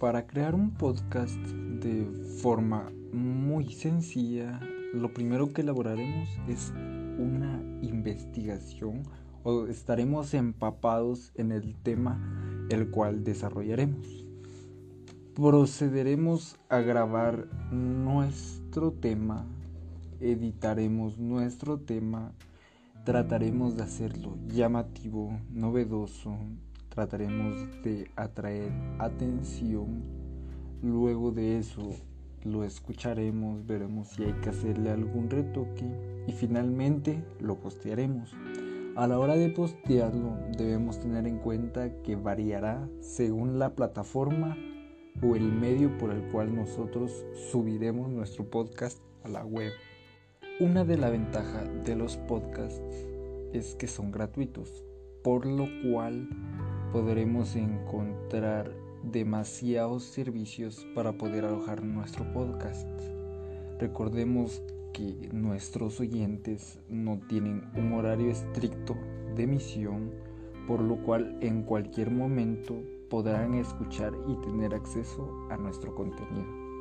Para crear un podcast de forma muy sencilla, lo primero que elaboraremos es una investigación o estaremos empapados en el tema el cual desarrollaremos. Procederemos a grabar nuestro tema, editaremos nuestro tema, trataremos de hacerlo llamativo, novedoso, trataremos de atraer atención. Luego de eso lo escucharemos, veremos si hay que hacerle algún retoque y finalmente lo postearemos. A la hora de postearlo debemos tener en cuenta que variará según la plataforma o el medio por el cual nosotros subiremos nuestro podcast a la web. Una de las ventajas de los podcasts es que son gratuitos, por lo cual podremos encontrar demasiados servicios para poder alojar nuestro podcast. Recordemos que nuestros oyentes no tienen un horario estricto de emisión, por lo cual en cualquier momento podrán escuchar y tener acceso a nuestro contenido.